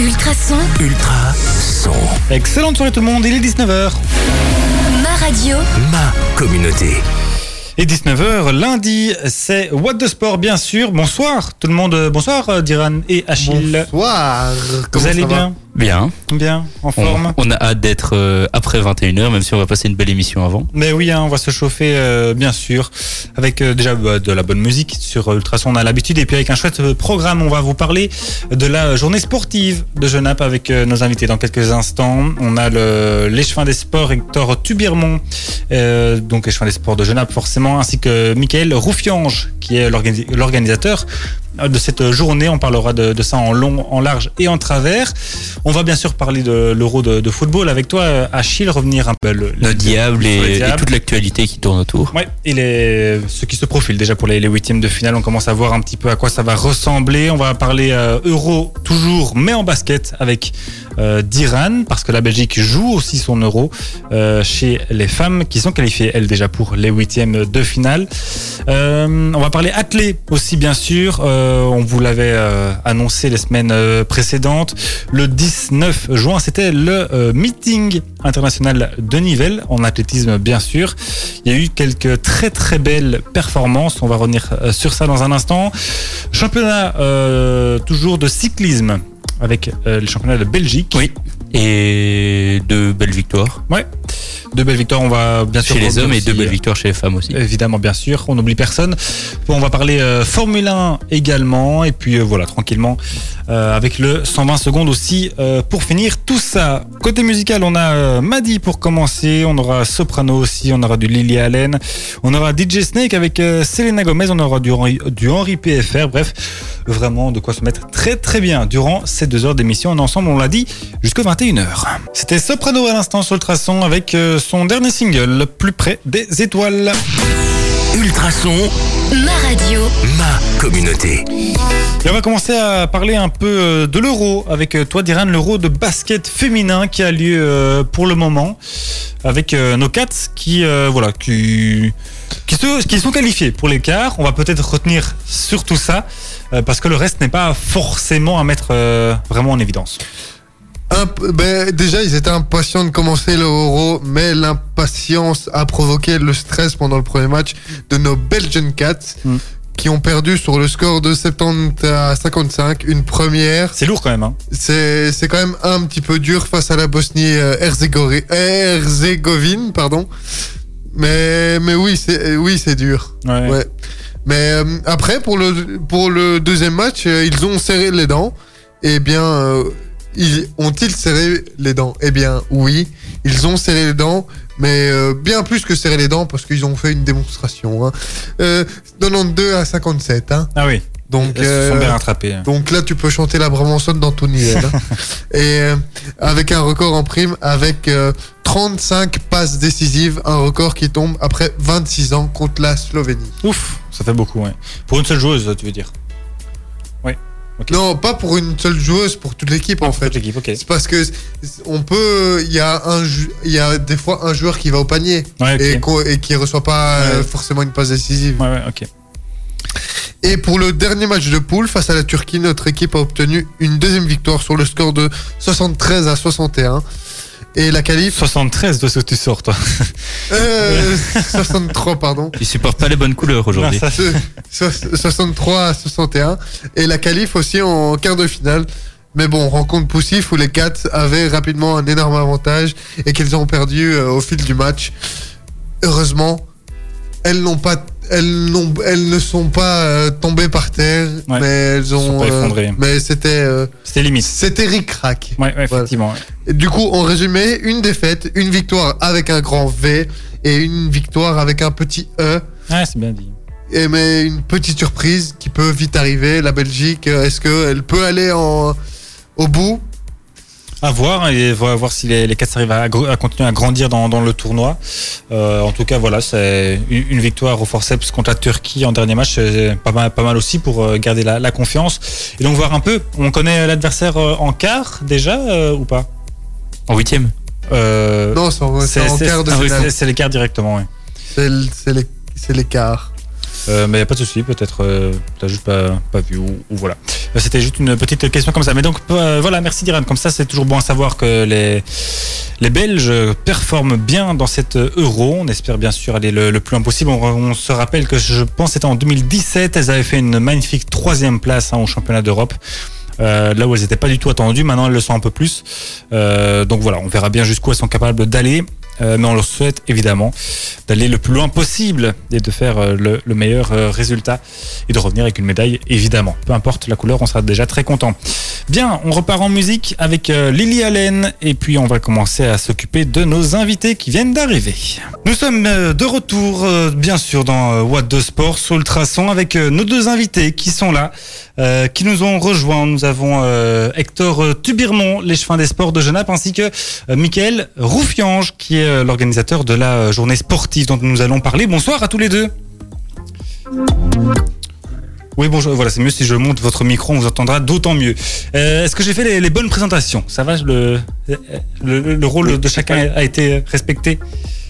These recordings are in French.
Ultrason, Ultra son. Excellente soirée tout le monde, il est 19h. ma radio, Ma communauté. Et 19h, lundi, c'est What the Sport, bien sûr. Bonsoir tout le monde, bonsoir euh, Diran et Achille. Bonsoir. Vous Comment allez ça va bien? Bien. Bien, en On, forme on a hâte d'être euh, après 21h, même si on va passer une belle émission avant. Mais oui, hein, on va se chauffer, euh, bien sûr, avec euh, déjà bah, de la bonne musique sur Ultrason, on a l'habitude, et puis avec un chouette programme, on va vous parler de la journée sportive de Genappe avec nos invités dans quelques instants. On a l'échevin des sports Hector Tubirmont, donc échevin des sports de Genappe forcément, ainsi que Michael Roufiange, qui est l'organi- l'organisateur de cette journée. On parlera de, de ça en long, en large et en travers. On va bien sûr parler de l'Euro de, de football avec toi, euh, Achille, revenir un peu le, Le le- diable et, toute l'actualité qui tourne autour. Ouais, et les, ceux qui se profilent déjà pour les, les huitièmes de finale, on commence à voir un petit peu à quoi ça va ressembler. On va parler euh, euro toujours, mais en basket avec euh, d'Iran, parce que la Belgique joue aussi son euro euh, chez les femmes qui sont qualifiées, elles déjà pour les huitièmes de finale. On va parler athlé aussi, bien sûr. On vous l'avait annoncé les semaines précédentes. Le 19 juin, c'était le euh, meeting international de Nivelles en athlétisme, bien sûr. Il y a eu quelques très très belles performances. On va revenir euh, sur ça dans un instant. Championnat euh, toujours de cyclisme avec euh, le championnat de Belgique. Oui. Et deux belles victoires Ouais. De belles victoires. On va bien sûr chez les hommes et deux belles victoires chez les femmes aussi. Évidemment, bien sûr, on n'oublie personne. Bon, on va parler euh, Formule 1 également, et puis euh, voilà, tranquillement, euh, avec le 120 secondes aussi pour finir tout ça. Côté musical, on a Maddy pour commencer, on aura Soprano aussi, on aura du Lily Allen, on aura DJ Snake avec Selena Gomez, on aura du Henri, du Henri PFR, bref, vraiment de quoi se mettre très très bien durant ces deux heures d'émission. On est ensemble, on l'a dit, jusqu'à 21h. C'était Soprano à l'instant sur le traçon avec son dernier single, Plus près des étoiles. Ultrason. ma radio, Ma communauté. Et on va commencer à parler un peu euh, de l'euro avec euh, toi, Diran, l'euro de basket féminin qui a lieu euh, pour le moment avec nos Cats qui, euh, voilà, qui, qui, se- qui sont qualifiés pour l'écart. On va peut-être retenir sur tout ça parce que le reste n'est pas forcément à mettre euh, vraiment en évidence. Ben, déjà, ils étaient impatients de commencer l'Euro, mais l'impatience a provoqué le stress pendant le premier match de nos Belgian Cats, Mm. qui ont perdu sur le score de 70 à 55, une première. C'est lourd quand même. Hein. C'est c'est quand même un petit peu dur face à la Bosnie-Herzégovine, Herzégovine, pardon. Mais, mais oui, c'est oui, c'est dur. Ouais. Ouais. Mais euh, après, pour le, pour le deuxième match, euh, ils ont serré les dents. Eh bien, euh, ont-ils serré les dents? Eh bien, oui, ils ont serré les dents, mais euh, bien plus que serré les dents parce qu'ils ont fait une démonstration. Hein. Euh, 92 à 57. Hein. Ah oui, Donc, se euh, sont bien rattrapés. donc là, tu peux chanter la Brabançonne dans ton nivel. hein. Et euh, avec un record en prime, avec euh, 35 passes décisives, un record qui tombe après 26 ans contre la Slovénie. Ouf, ça fait beaucoup. Ouais. Pour une seule joueuse, tu veux dire Non, pas pour une seule joueuse, pour toute l'équipe en Pour fait. C'est parce que on peut, il y a un, jou- il y a des fois un joueur qui va au panier Ouais, et, qui reçoit pas euh, Ouais. forcément une passe décisive. Ouais, ouais, ok. Et pour le dernier match de poule face à la Turquie, notre équipe a obtenu une deuxième victoire sur le score de 73 à 61. Et la qualif, 73 de ce que tu sors, toi. euh, 63 pardon. Ils supportent pas les bonnes couleurs aujourd'hui. Ça, Ce- so- 63 à 61. Et la qualif aussi en quart de finale. Mais bon, rencontre poussif où les quatre avaient rapidement un énorme avantage et qu'ils ont perdu euh, au fil du match. Heureusement, elles n'ont pas, elles n'ont, elles ne sont pas euh, tombées par terre, Ouais. mais elles sont ont, pas effondrées. mais c'était, euh, C'était limite. c'était ric-rac. Ouais, ouais, effectivement. Et Du coup, en résumé, une défaite, une victoire avec un grand V et une victoire avec un petit E. Ouais, c'est bien dit. Et mais une petite surprise qui peut vite arriver. La Belgique, euh, est-ce qu'elle peut aller en, au bout? À voir, et on va voir si les, les Cats arrivent à, continuer à grandir dans, dans le tournoi. Euh, en tout cas, voilà, c'est une, une victoire au forceps contre la Turquie en dernier match, c'est pas mal, pas mal aussi pour euh, garder la, la confiance. Et donc voir un peu, on connaît l'adversaire euh, en quart déjà euh, ou pas? En huitième Euh, Non, c'est en, c'est en quart de oui, finale. c'est- quarts directement, l'é- c'est l'écart. Euh, mais pas de souci, peut-être euh, t'as juste pas, pas vu ou, ou voilà. Euh, C'était juste une petite question comme ça. Mais donc euh, voilà, merci Diran. Comme ça, c'est toujours bon à savoir que les les Belges performent bien dans cette Euro. On espère bien sûr aller le, le plus loin possible. On, on se rappelle que je pense c'était en 2017, elles avaient fait une magnifique troisième place hein, au championnat d'Europe. Euh, là où elles n'étaient pas du tout attendues, maintenant elles le sont un peu plus. Euh, donc voilà, on verra bien jusqu'où elles sont capables d'aller. Euh, mais on leur souhaite évidemment d'aller le plus loin possible et de faire euh, le, le meilleur euh, résultat et de revenir avec une médaille évidemment. Peu importe la couleur, on sera déjà très content. Bien, on repart en musique avec Lily Allen et puis on va commencer à s'occuper de nos invités qui viennent d'arriver. Nous sommes de retour bien sûr dans What the Sport sur Ultrason avec nos deux invités qui sont là, qui nous ont rejoints. Nous avons Hector Tubirmont, l'échevin des sports de Genappe, ainsi que Michael Roufiange, qui est euh, l'organisateur de la euh, journée sportive dont nous allons parler. Bonsoir à tous les deux. Oui, bonjour. Voilà, c'est mieux si je monte votre micro, on vous entendra d'autant mieux. Euh, Est-ce que j'ai fait les, les bonnes présentations? Ça va le, le, le rôle de chacun a été respecté?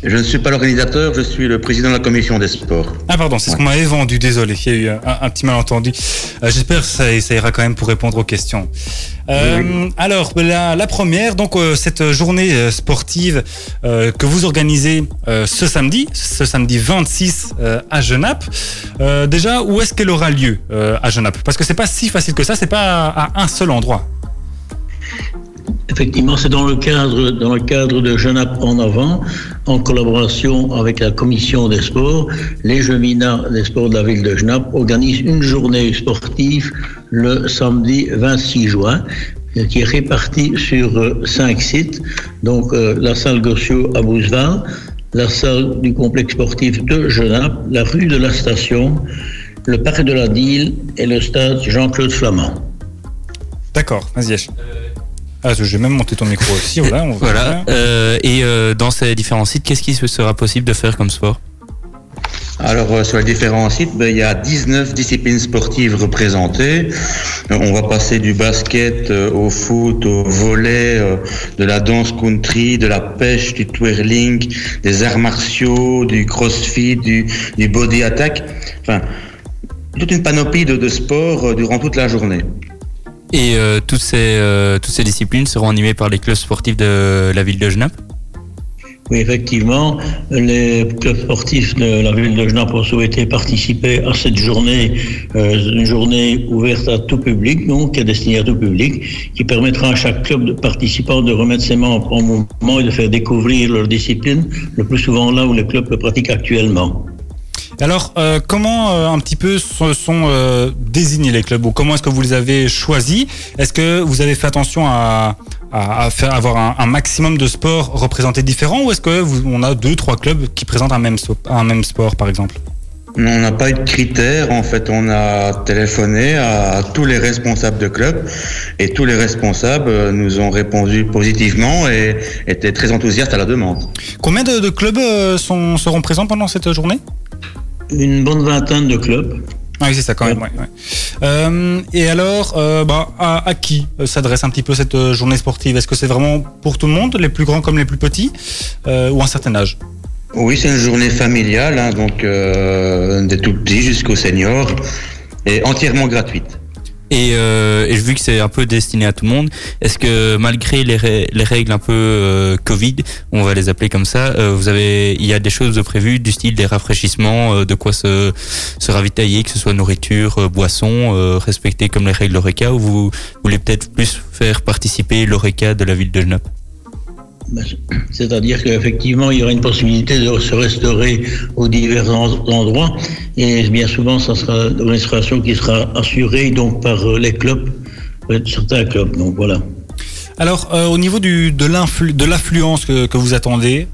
Je ne suis pas l'organisateur, je suis le président de la commission des sports. Ah pardon, c'est ce qu'on m'avait vendu, désolé, il y a eu un, un petit malentendu. Euh, J'espère que ça, ça ira quand même pour répondre aux questions. Euh, Alors, la, la première, donc euh, cette journée sportive que vous organisez ce samedi, ce samedi 26 euh, à Genappe, déjà, où est-ce qu'elle aura lieu à Genappe Parce que c'est pas si facile que ça, c'est pas à, à un seul endroit. Effectivement, c'est dans le cadre dans le cadre de Genappe en avant, en collaboration avec la commission des sports, les Gemina des sports de la ville de Genappe organisent une journée sportive le samedi 26 juin qui est répartie sur euh, cinq sites, donc euh, la salle Gossio à Bousval, la salle du complexe sportif de Genappe, la rue de la Station, le parc de la Dille et le stade Jean-Claude Flamand. D'accord, vas-y. Ah, je vais même monter ton micro aussi, voilà. On Voilà. Euh, et euh, dans ces différents sites, qu'est-ce qui sera possible de faire comme sport? Alors, euh, sur les différents sites, ben, il y a 19 disciplines sportives représentées. Euh, on va passer du basket euh, au foot, au volley, de la danse country, de la pêche, du twirling, des arts martiaux, du crossfit, du, du body attack. Enfin, toute une panoplie de, de sports durant toute la journée. Et euh, toutes, ces, euh, toutes ces disciplines seront animées par les clubs sportifs de la ville de Genappe Oui, effectivement, les clubs sportifs de la ville de Genappe ont souhaité participer à cette journée, euh, une journée ouverte à tout public, donc qui est destinée à tout public, qui permettra à chaque club de participant de remettre ses membres en mouvement et de faire découvrir leur discipline, le plus souvent là où les clubs le pratiquent actuellement. Alors, euh, comment euh, un petit peu se sont euh, désignés les clubs ou comment est-ce que vous les avez choisis? Est-ce que vous avez fait attention à, à, à faire avoir un, un maximum de sports représentés différents ou est-ce que vous, on a deux, trois clubs qui présentent un même, so- un même sport par exemple? On n'a pas eu de critères, en fait, on a téléphoné à tous les responsables de club et tous les responsables nous ont répondu positivement et étaient très enthousiastes à la demande. Combien de, de clubs sont, seront présents pendant cette journée? Une bonne vingtaine de clubs. Ah oui, c'est ça quand même. ouais, ouais. Euh, et alors, euh, bah, à, à qui euh, s'adresse un petit peu cette journée sportive? Est-ce que c'est vraiment pour tout le monde, les plus grands comme les plus petits, euh, ou un certain âge? Oui, c'est une journée familiale, hein, donc euh, des tout petits jusqu'aux seniors et entièrement gratuite. Et, euh, et vu que c'est un peu destiné à tout le monde, est-ce que malgré les, rè- les règles un peu euh, Covid, on va les appeler comme ça, euh, vous avez, il y a des choses de prévues du style des rafraîchissements, euh, de quoi se, se ravitailler, que ce soit nourriture, euh, boisson, respecter comme les règles l'ORECA, ou vous voulez peut-être plus faire participer l'ORECA de la ville de Genappe C'est-à-dire qu'effectivement, il y aura une possibilité de se restaurer aux divers en- endroits. Et bien souvent, ça sera une restauration qui sera assurée donc par euh, les clubs, euh, certains clubs. Donc voilà. Alors, euh, au niveau du, de l'affluence que, vous attendez,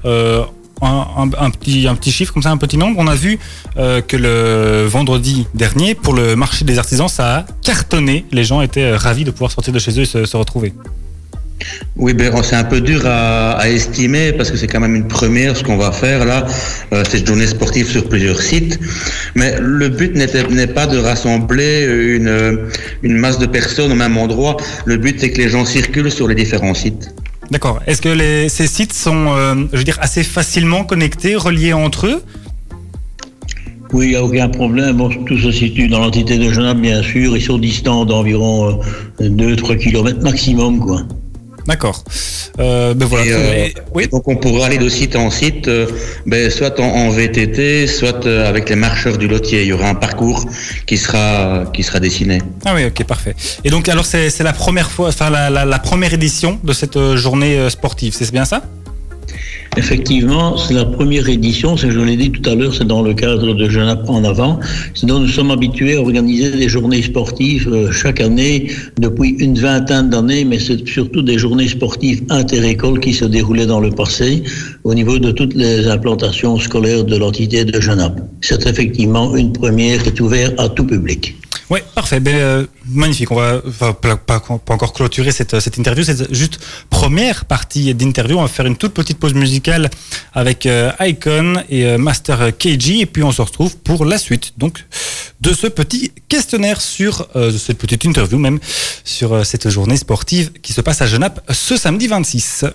un, petit, chiffre comme ça, un petit nombre, on a vu que le vendredi dernier, pour le marché des artisans, ça a cartonné. Les gens étaient ravis de pouvoir sortir de chez eux et se retrouver. Oui, ben, c'est un peu dur à, à estimer parce que c'est quand même une première ce qu'on va faire là, euh, cette journée sportive sur plusieurs sites. Mais le but n'est pas de rassembler une, une masse de personnes au même endroit. Le but c'est que les gens circulent sur les différents sites. D'accord. Est-ce que les, ces sites sont, euh, je veux dire, assez facilement connectés, reliés entre eux? Oui, il n'y a aucun problème. Bon, tout se situe dans l'entité de Genappe, bien sûr. Ils sont distants d'environ 2-3 km maximum, quoi. D'accord. Euh, ben voilà. Et, euh, oui. Donc on pourra aller de site en site, euh, ben, soit en, en VTT, soit avec les marcheurs du lotier. Il y aura un parcours qui sera qui sera dessiné. Ah oui, ok, parfait. Et donc, alors, c'est la première fois, enfin, la, la- la première édition de cette journée sportive, c'est bien ça? Effectivement, c'est la première édition, je l'ai dit tout à l'heure, c'est dans le cadre de Genappe en avant. Sinon, nous sommes habitués à organiser des journées sportives euh, chaque année depuis une vingtaine d'années, mais c'est surtout des journées sportives interécoles qui se déroulaient dans le passé au niveau de toutes les implantations scolaires de l'entité de Genappe. C'est effectivement une première qui est ouverte à tout public. Oui, parfait. Ben, euh, magnifique. On va pas, encore clôturer cette, cette interview. C'est juste première partie d'interview. On va faire une toute petite pause musicale avec euh, Icon et euh, Master KG. Et puis on se retrouve pour la suite donc de ce petit questionnaire sur euh, de cette petite interview même sur euh, cette journée sportive qui se passe à Genappe ce samedi 26.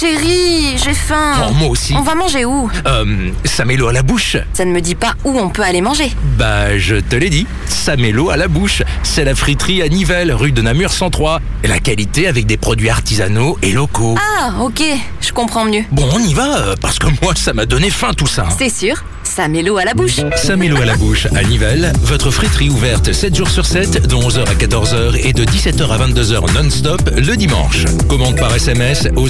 Chérie, j'ai faim. Oh, moi aussi. On va manger où Euh, ça met l'eau à la bouche. Ça ne me dit pas où on peut aller manger. Bah, je te l'ai dit, ça met l'eau à la bouche. C'est la friterie à Nivelles, rue de Namur 103. Et la qualité avec des produits artisanaux et locaux. Ah, ok, je comprends mieux. Bon, on y va, euh, parce que moi, ça m'a donné faim tout ça. C'est sûr, ça met l'eau à la bouche. Ça met l'eau à la bouche à Nivelles, votre friterie ouverte 7 jours sur 7, de 11h à 14h et de 17h à 22h non-stop le dimanche. Commande par SMS au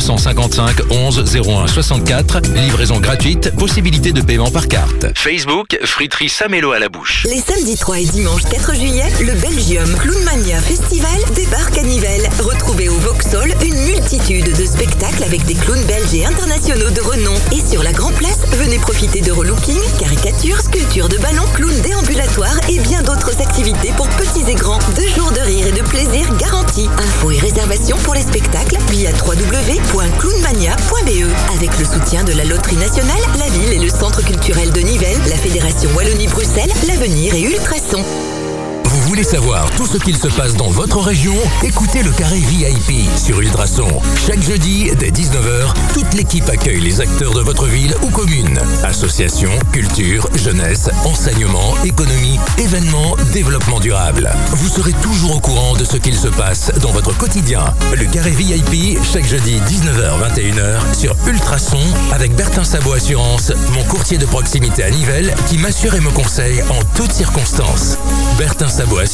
0455 11 01 64, livraison gratuite, possibilité de paiement par carte. Facebook, friterie Samélo à la bouche. Les samedis 3 et dimanche 4 juillet, le Belgium Clownmania Festival débarque à Nivelles. Retrouvez au Vauxhall une multitude de spectacles avec des clowns belges et internationaux de renom. Et sur la Grand Place, venez profiter de relooking, caricatures, sculptures de ballons, clowns déambulatoires et bien d'autres activités pour petits et grands. Deux jours de rire et de plaisir garantis. Infos et réservations pour les spectacles via www.clownmania.be. Avec le soutien de la Loterie Nationale, la ville et le Centre culturel de Nivelles, la Fédération Wallonie-Bruxelles, l'Avenir et Ultrason. Voulez savoir tout ce qu'il se passe dans votre région Écoutez le carré VIP sur Ultrason. Chaque jeudi, dès 19h, toute l'équipe accueille les acteurs de votre ville ou commune. Associations, culture, jeunesse, enseignement, économie, événements, développement durable. Vous serez toujours au courant de ce qu'il se passe dans votre quotidien. Le carré VIP, chaque jeudi 19h-21h sur Ultrason avec Bertin Sabot Assurance, mon courtier de proximité à Nivelles qui m'assure et me conseille en toutes circonstances. Bertin Sabot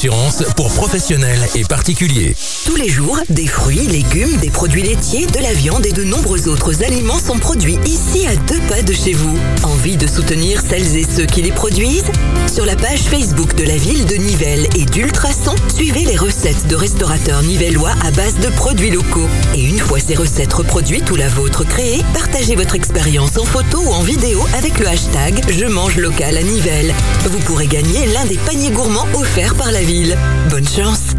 Pour professionnels et particuliers. Tous les jours, des fruits, légumes, des produits laitiers, de la viande et de nombreux autres aliments sont produits ici à deux pas de chez vous. Envie de soutenir celles et ceux qui les produisent? Sur la page Facebook de la ville de Nivelles et d'Ultrason, suivez les recettes de restaurateurs nivellois à base de produits locaux. Et une fois ces recettes reproduites ou la vôtre créée, partagez votre expérience en photo ou en vidéo avec le hashtag Je mange local à Nivelles. Vous pourrez gagner l'un des paniers gourmands offerts par la ville. Bonne chance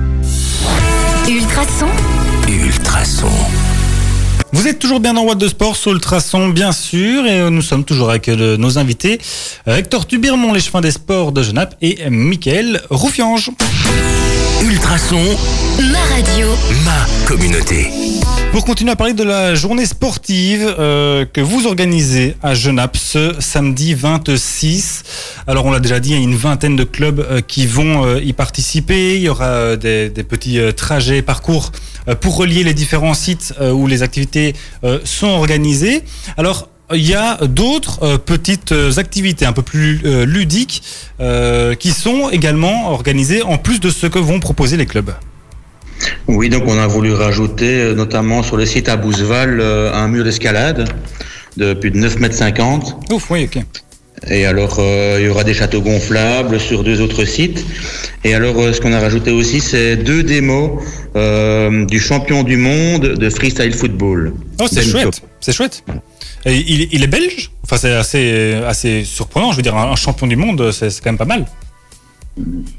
Ultrason, Ultrason. Vous êtes toujours bien dans Watt de Sport, sur Ultrason bien sûr, et euh, nous sommes toujours avec euh, nos invités, euh, Hector Tubirmont, les chemins des sports de Genappe, et Mickaël Roufiange. Ultrason, ma radio. ma communauté. Pour continuer à parler de la journée sportive euh, que vous organisez à Genappe ce samedi 26. Alors on l'a déjà dit, il y a une vingtaine de clubs euh, qui vont euh, y participer. Il y aura des, petits trajets, parcours pour relier les différents sites où les activités sont organisées. Alors il y a d'autres petites activités un peu plus ludiques qui sont également organisées en plus de ce que vont proposer les clubs. Oui, donc on a voulu rajouter euh, notamment sur le site à Bouzeval euh, un mur d'escalade de plus de 9 mètres 50. Ouf, oui, ok. Et alors, euh, il y aura des châteaux gonflables sur deux autres sites. Et alors, euh, ce qu'on a rajouté aussi, c'est deux démos euh, du champion du monde de freestyle football. Oh, c'est chouette, c'est chouette. Et il, il est belge? Enfin, c'est assez, assez surprenant. Je veux dire, un, champion du monde, c'est quand même pas mal.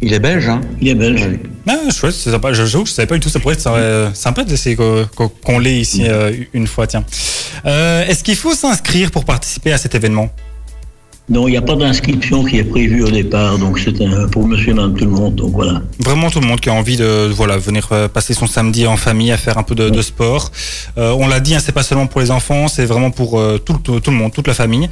Il est belge, hein Il est belge. Ah, chouette, c'est sympa. Je- que je savais pas du tout. Ça pourrait être euh, sympa d'essayer qu'on l'ait ici euh, une fois, tiens. Euh, Est-ce qu'il faut s'inscrire pour participer à cet événement? Non, il n'y a pas d'inscription qui est prévue au départ, donc c'est pour monsieur et madame tout le monde, donc voilà. Vraiment tout le monde qui a envie de voilà venir euh, passer son samedi en famille à faire un peu de, de sport. Euh, on l'a dit, hein, c'est pas seulement pour les enfants, c'est vraiment pour euh, tout, le- tout le monde, toute la famille.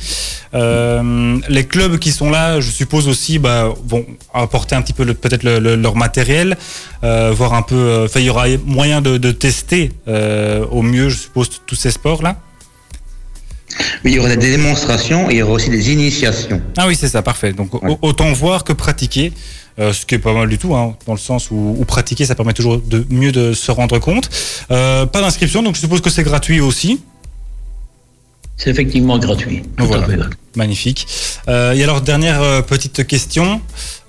Euh, les clubs qui sont là, je suppose aussi, bah, vont apporter un petit peu peut-être le- le- leur matériel, euh, voir un peu. il y aura moyen de, de tester au mieux, je suppose, tous ces sports Mais il y aura des démonstrations et il y aura aussi des initiations. Ah oui, c'est ça, parfait. Donc au- autant voir que pratiquer, euh, ce qui est pas mal du tout, hein, dans le sens où, où pratiquer, ça permet toujours de mieux de se rendre compte. Euh, pas d'inscription, donc je suppose que c'est gratuit aussi. C'est effectivement gratuit. Tout Voilà. à fait gratuit. Magnifique. Euh, et alors dernière euh, petite question,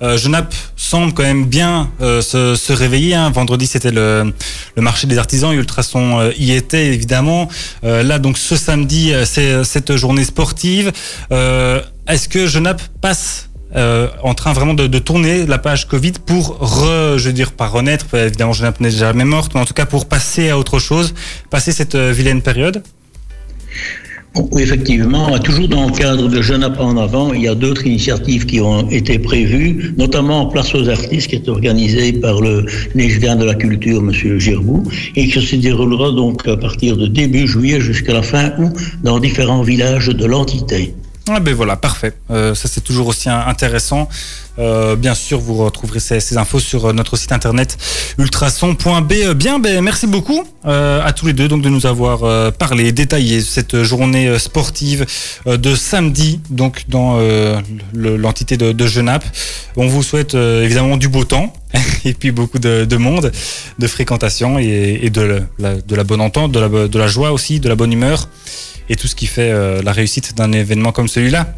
euh, Genappe semble quand même bien euh, se, se réveiller. hein. Vendredi c'était le, le marché des artisans, Ultrason y était évidemment. Là donc ce samedi c'est cette journée sportive. Est-ce que Genappe passe euh, en train vraiment de, de tourner la page Covid pour, re, je veux dire, pas renaître, évidemment Genappe n'est jamais morte, mais en tout cas pour passer à autre chose, passer cette euh, vilaine période? Effectivement, toujours dans le cadre de Jeunes Apprends en avant, il y a d'autres initiatives qui ont été prévues, notamment Place aux artistes, qui est organisée par le législaire de la culture, Monsieur Girbou, et qui se déroulera donc à partir de début juillet jusqu'à la fin août dans différents villages de l'entité. Ah ben voilà, parfait. Euh, ça c'est toujours aussi intéressant. Euh, bien sûr, vous retrouverez ces, ces infos sur euh, notre site internet ultrason.be. Bien, ben merci beaucoup euh, à tous les deux donc de nous avoir euh, parlé, détaillé cette journée euh, sportive euh, de samedi donc dans euh, le- l'entité de, de Genappe. On vous souhaite euh, évidemment du beau temps et puis beaucoup de, de monde, de fréquentation et, et de, la, de la bonne entente, de la, de la joie aussi, de la bonne humeur et tout ce qui fait euh, la réussite d'un événement comme celui-là.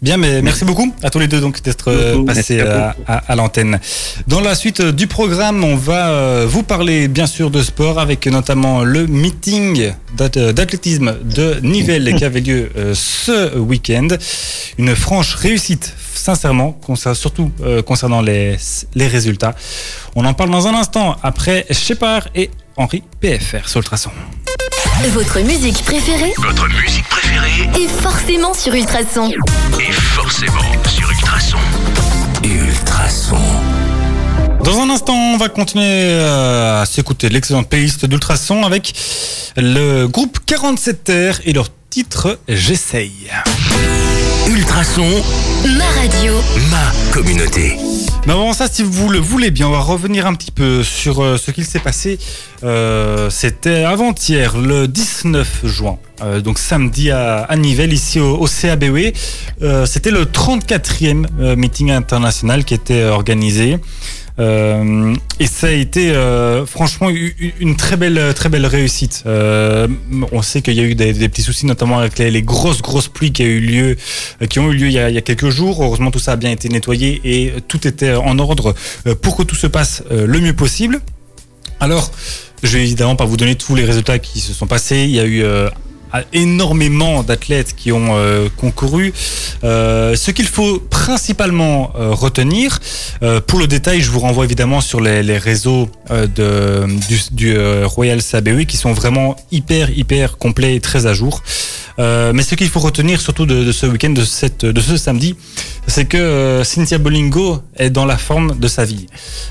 Bien, mais merci beaucoup à tous les deux donc d'être euh, passés Merci à, à à- à l'antenne. Dans la suite euh, du programme, on va euh, vous parler bien sûr de sport avec notamment le meeting d'ath- euh, d'athlétisme de Nivelles qui avait lieu euh, ce week-end. Une franche réussite, sincèrement, surtout euh, concernant les, les résultats. On en parle dans un instant après Shepard et Henri PFR sur Ultrason. Votre musique préférée Votre musique préférée est forcément sur Ultrason. est forcément sur Ultrason. Ultrason. Dans un instant, on va continuer euh, à s'écouter l'excellente playlist d'Ultrason avec le groupe 47 Terre et leur titre J'essaye. Ultrason, Ma radio. ma communauté. Mais avant ça, si vous le voulez bien, on va revenir un petit peu sur euh, ce qu'il s'est passé. Euh, C'était avant-hier, le 19 juin, euh, donc samedi à, à Nivelles, ici au, CABW. Euh, C'était le 34e euh, meeting international qui était organisé. Euh, et ça a été euh, franchement une très belle, très belle réussite. Euh, on sait qu'il y a eu des, petits soucis, notamment avec les, grosses, grosses pluies qui, ont eu lieu il y, a, il y a quelques jours. Heureusement, tout ça a bien été nettoyé et tout était en ordre pour que tout se passe le mieux possible. Alors, je vais évidemment pas vous donner tous les résultats qui se sont passés. Il y a eu euh, énormément d'athlètes qui ont euh, concouru. Euh, ce qu'il faut principalement euh, retenir, pour le détail, je vous renvoie évidemment sur les, réseaux de, du, Royal CABE qui sont vraiment hyper, hyper complets et très à jour. Mais ce qu'il faut retenir surtout de, ce week-end, de, cette, de ce samedi, c'est que Cynthia Bolingo est dans la forme de sa vie.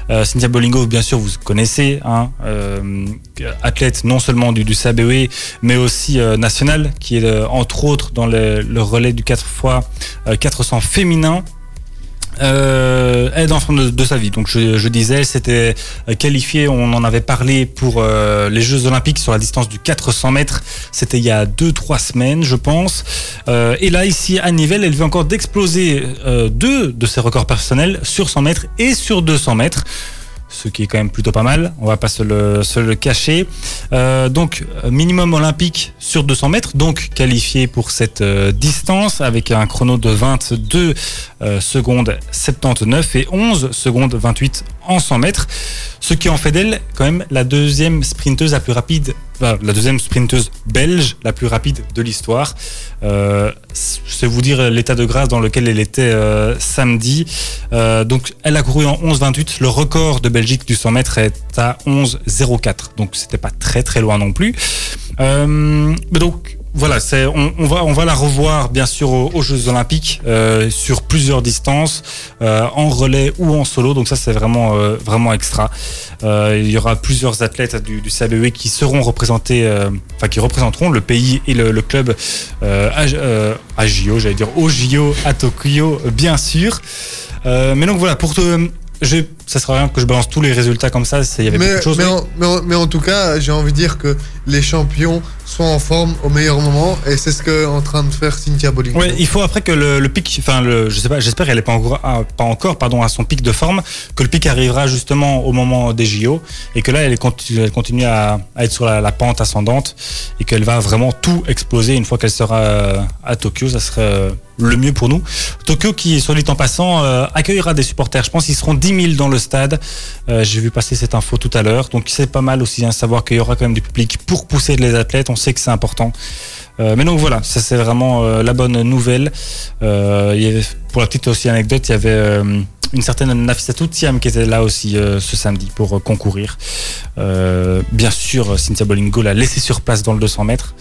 Cynthia Bolingo, bien sûr, vous connaissez, hein, athlète non seulement du, du mais aussi qui est euh, entre autres dans le, le relais du 4 x 400 féminin. Euh, elle est dans de, de sa vie. Donc je, je disais, elle s'était euh, qualifiée, on en avait parlé pour euh, les Jeux Olympiques sur la distance du 400 mètres. C'était il y a 2-3 semaines, je pense. Euh, et là, ici à Nivelles, elle vient encore d'exploser euh, deux de ses records personnels sur 100 mètres et sur 200 mètres ce qui est quand même plutôt pas mal, on va pas se le, cacher. Euh, donc minimum olympique sur 200 mètres, donc qualifié pour cette euh, distance avec un chrono de 22 euh, secondes 79 et 11 secondes 28 en 100 mètres, ce qui en fait d'elle quand même la deuxième sprinteuse la plus rapide, la deuxième sprinteuse belge la plus rapide de l'histoire. Euh, c'est vous dire l'état de grâce dans lequel elle était euh, samedi. Euh, donc elle a couru en 11,28. Le record de Belgique du 100 mètres est à 11,04. Donc c'était pas très très loin non plus. Euh, mais donc voilà, c'est on, on va on va la revoir bien sûr aux, aux Jeux Olympiques euh, sur plusieurs distances, euh, en relais ou en solo. Donc ça c'est vraiment euh, vraiment extra. Euh, il y aura plusieurs athlètes du, du CABE qui seront représentés, euh, enfin qui représenteront le pays et le, le club euh, à, à JO, j'allais dire au JO à Tokyo, bien sûr. Mais donc voilà pour te je, ça sera rien que je balance tous les résultats comme ça. c'est- Il y avait beaucoup Mais, de choses. mais, mais- en, mais en- mais en tout cas, j'ai envie de dire que les champions sont en forme au meilleur moment et c'est ce qu'est en train de faire Cynthia Bolling. Ouais, il faut après que le, le pic, enfin, le, je sais pas, j'espère qu'elle est pas encore, pas encore, pardon, à son pic de forme, que le pic arrivera justement au moment des JO et que là, elle continue, elle continue à, à être sur la, la pente ascendante et qu'elle va vraiment tout exploser une fois qu'elle sera euh, à Tokyo. Ça serait euh, le mieux pour nous. Tokyo, qui, soit dit en passant, euh, accueillera des supporters. Je pense qu'ils seront 10 000 dans le stade. Euh, J'ai vu passer cette info tout à l'heure. Donc, c'est pas mal aussi, hein, savoir qu'il y aura quand même du public pour pousser les athlètes. On sait que c'est important. Euh, mais donc voilà, ça c'est vraiment euh, la bonne nouvelle. Il y avait, pour la petite aussi anecdote, il y avait une certaine Nafissatou Thiam qui était là aussi ce samedi pour concourir. Bien sûr, Cynthia Bolingo l'a laissé sur place dans le 200 mètres.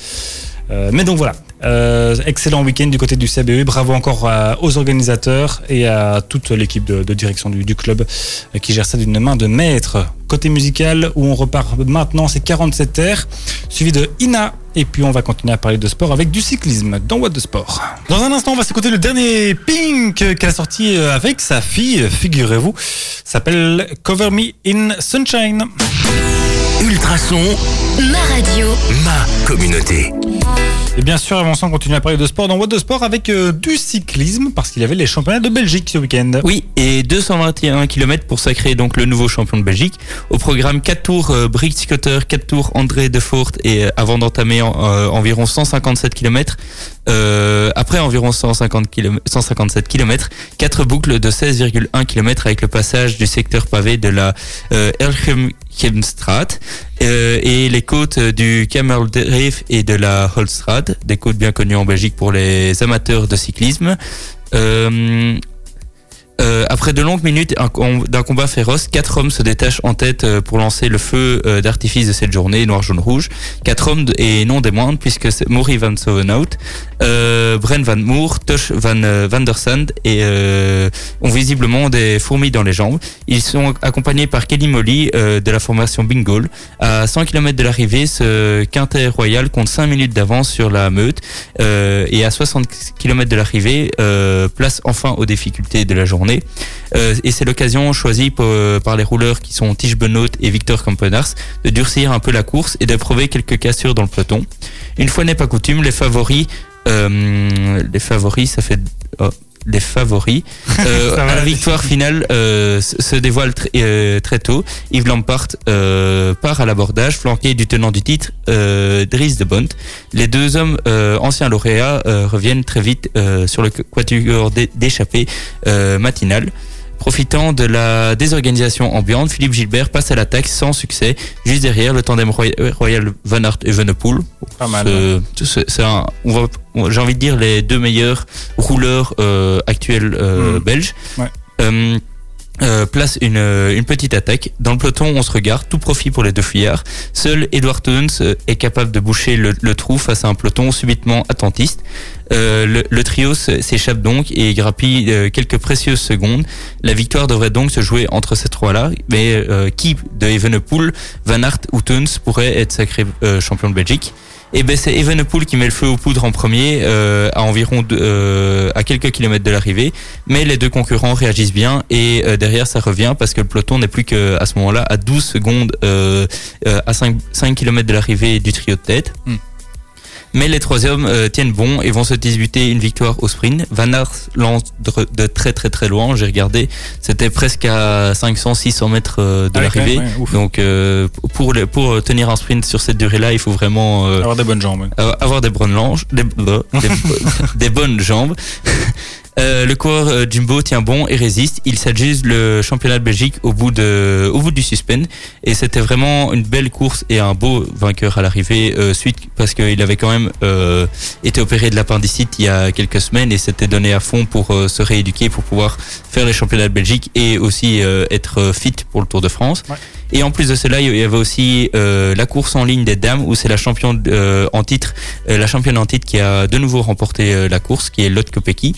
Euh, mais donc voilà, Euh, excellent week-end du côté du CBE. Bravo encore aux organisateurs et à toute l'équipe de, direction du, club euh, qui gère ça d'une main de maître. Côté musical, où on repart maintenant, c'est 47 terres, suivi de Ina. Et puis on va continuer à parler de sport avec du cyclisme dans What de Sport. Dans un instant, on va s'écouter le dernier Pink qu'elle a sorti avec sa fille, figurez-vous. S'appelle Cover Me in Sunshine. Ultrason, Ma radio. ma communauté. Et bien sûr, avant ça, on continue à parler de sport dans What de Sport avec euh, du cyclisme parce qu'il y avait les championnats de Belgique ce week-end. Oui, et 221 km pour sacrer donc le nouveau champion de Belgique. Au programme 4 tours euh, Brick Scotter, 4 tours André Defort et euh, avant d'entamer en- euh, environ 157 km, euh, après environ 150 km, 157 km, 4 boucles de 16,1 km avec le passage du secteur pavé de la euh, Erchemstraat euh, et les côtes du Kameldreef et de la Holstraat, des côtes bien connues en Belgique pour les amateurs de cyclisme. Euh, euh, après de longues minutes d'un combat féroce, quatre hommes se détachent en tête euh, pour lancer le feu euh, d'artifice de cette journée, noir, jaune, rouge. Quatre hommes, et non des moindres, puisque c'est Maury Van Sovenhout, euh, Bren Van Moer, Tosh Van, euh, Van der Sand et euh, ont visiblement des fourmis dans les jambes. Ils sont accompagnés par Kelly Molly euh, de la formation Bingle. À 100 km de l'arrivée, ce quintet royal compte 5 minutes d'avance sur la meute et à 60 km de l'arrivée, place enfin aux difficultés de la journée. Euh, et c'est l'occasion choisie pour- par les rouleurs qui sont Tige Benoît et Victor Campenars de durcir un peu la course et d'éprouver quelques cassures dans le peloton. Une fois n'est pas coutume, les favoris, euh, les favoris, ça fait oh, les favoris euh, la victoire finale euh, se dévoilent tr- euh, très tôt. Yves Lampart euh, part à l'abordage, flanqué du tenant du titre, euh, Dries de Bont. Les deux hommes euh, anciens lauréats euh, reviennent très vite euh, sur le quatuor d'é- d'échappée euh, matinale. Profitant de la désorganisation ambiante, Philippe Gilbert passe à l'attaque sans succès, juste derrière le tandem Roy- Royal Van Aert et Venepool. Pas mal. C'est- c'est- c'est un- on va- on- J'ai envie de dire les deux meilleurs rouleurs euh, actuels euh, Mm. belges. Ouais. Euh, euh, place une, euh, une petite attaque. Dans le peloton, on se regarde, tout profit pour les deux fuyards. Seul Edward Teuns euh, est capable de boucher le, le trou face à un peloton subitement attentiste. Euh, le, trio s'échappe donc et grappille euh, quelques précieuses secondes. La victoire devrait donc se jouer entre ces trois-là. Mais euh, qui de Evenepoel, Van Aert ou Teuns pourrait être sacré champion de Belgique? Et ben c'est Evenepoel qui met le feu aux poudres en premier euh, à environ à quelques kilomètres de l'arrivée, mais les deux concurrents réagissent bien et derrière ça revient parce que le peloton n'est plus que à ce moment-là à 12 secondes à 5, 5 km de l'arrivée du trio de tête. Hmm. Mais les trois hommes euh, tiennent bon et vont se disputer une victoire au sprint. Van Aert lance de, de très très très loin. J'ai regardé, c'était presque à 500-600 mètres euh, de Ah l'arrivée. ouais. Donc euh, pour pour tenir un sprint sur cette durée-là, il faut vraiment euh, Avoir des bonnes jambes. avoir des bonnes langes, des, des, des bonnes jambes. Euh, le coureur euh, Jumbo tient bon et résiste. Il s'adjuge le championnat de Belgique au bout de, au bout du suspens. Et c'était vraiment une belle course et un beau vainqueur à l'arrivée euh, suite parce qu'il avait quand même euh, été opéré de l'appendicite il y a quelques semaines et s'était donné à fond pour se rééduquer pour pouvoir faire les championnats de Belgique et aussi euh, être fit pour le Tour de France. Ouais. Et en plus de cela, il y avait aussi euh, la course en ligne des dames où c'est la championne euh, en titre, euh, la championne en titre qui a de nouveau remporté la course, qui est Lotte Kopecky.